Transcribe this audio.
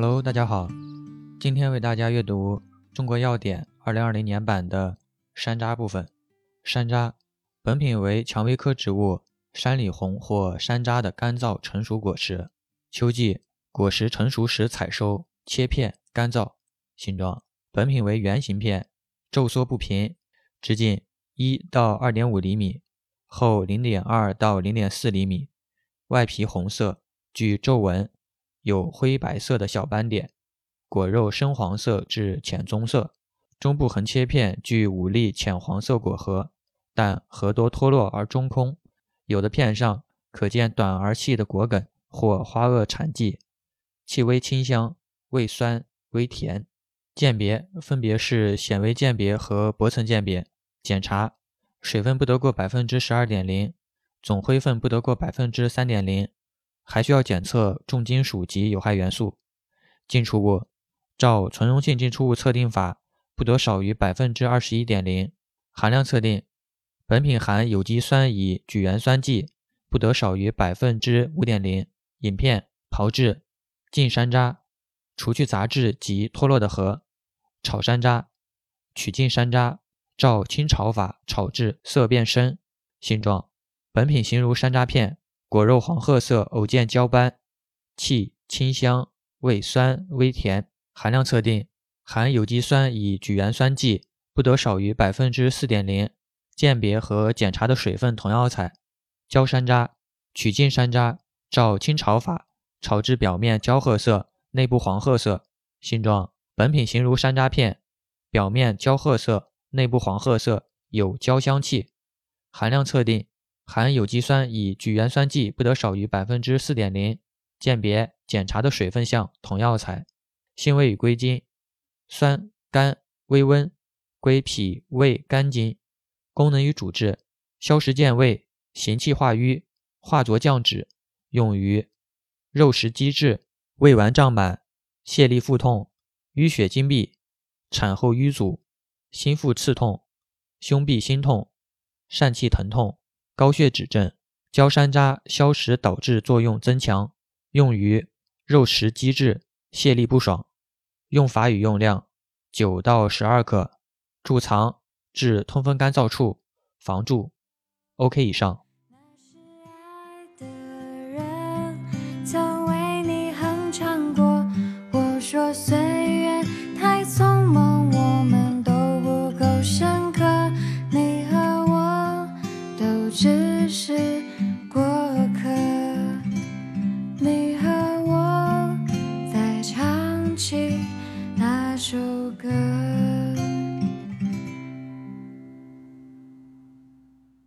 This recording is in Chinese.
Hello，大家好，今天为大家阅读《中国药典》二零二零年版的山楂部分。山楂，本品为蔷薇科植物山里红或山楂的干燥成熟果实。秋季果实成熟时采收，切片干燥。形状，本品为圆形片，皱缩不平，直径一到二点五厘米，厚零点二到零点四厘米，外皮红色，具皱纹。有灰白色的小斑点，果肉深黄色至浅棕色，中部横切片具五粒浅黄色果核，但核多脱落而中空，有的片上可见短而细的果梗或花萼产迹，气微清香，味酸微甜。鉴别分别是显微鉴别和薄层鉴别。检查水分不得过百分之十二点零，总灰分不得过百分之三点零。还需要检测重金属及有害元素。进出物照存溶性进出物测定法，不得少于百分之二十一点零。含量测定，本品含有机酸乙聚元酸剂，不得少于百分之五点零。饮片炮制净山楂，除去杂质及脱落的核。炒山楂取净山楂，照清炒法炒至色变深。形状，本品形如山楂片。果肉黄褐色，偶见焦斑，气清香，味酸微甜。含量测定，含有机酸乙聚盐酸剂不得少于百分之四点零。鉴别和检查的水分同药材。焦山楂取净山楂，照清炒法炒至表面焦褐色，内部黄褐色。形状，本品形如山楂片，表面焦褐色，内部黄褐色，有焦香气。含量测定。含有机酸乙聚元酸剂不得少于百分之四点零。鉴别检查的水分项同药材。性味与归经：酸、甘、微温，归脾、胃、肝经。功能与主治：消食健胃，行气化瘀，化浊降脂。用于肉食积滞、胃脘胀满、泄痢腹痛、淤血经闭、产后瘀阻、心腹刺痛、胸痹心痛、疝气疼痛。高血脂症，焦山楂消食导滞作用增强，用于肉食积滞、泄痢不爽。用法与用量：九到十二克，贮藏至通风干燥处，防蛀。OK 以上。歌。